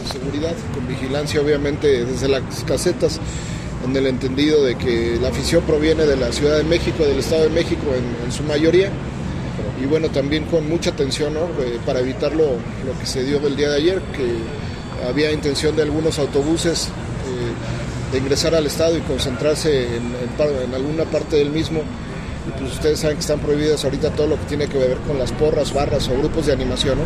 de seguridad, con vigilancia obviamente desde las casetas, en el entendido de que la afición proviene de la Ciudad de México, del Estado de México en, en su mayoría, y bueno, también con mucha atención ¿no? Eh, para evitar lo, lo, que se dio el día de ayer, que había intención de algunos autobuses eh, de ingresar al estado y concentrarse en, en, en alguna parte del mismo y pues ustedes saben que están prohibidas ahorita todo lo que tiene que ver con las porras, barras o grupos de animación, ¿no?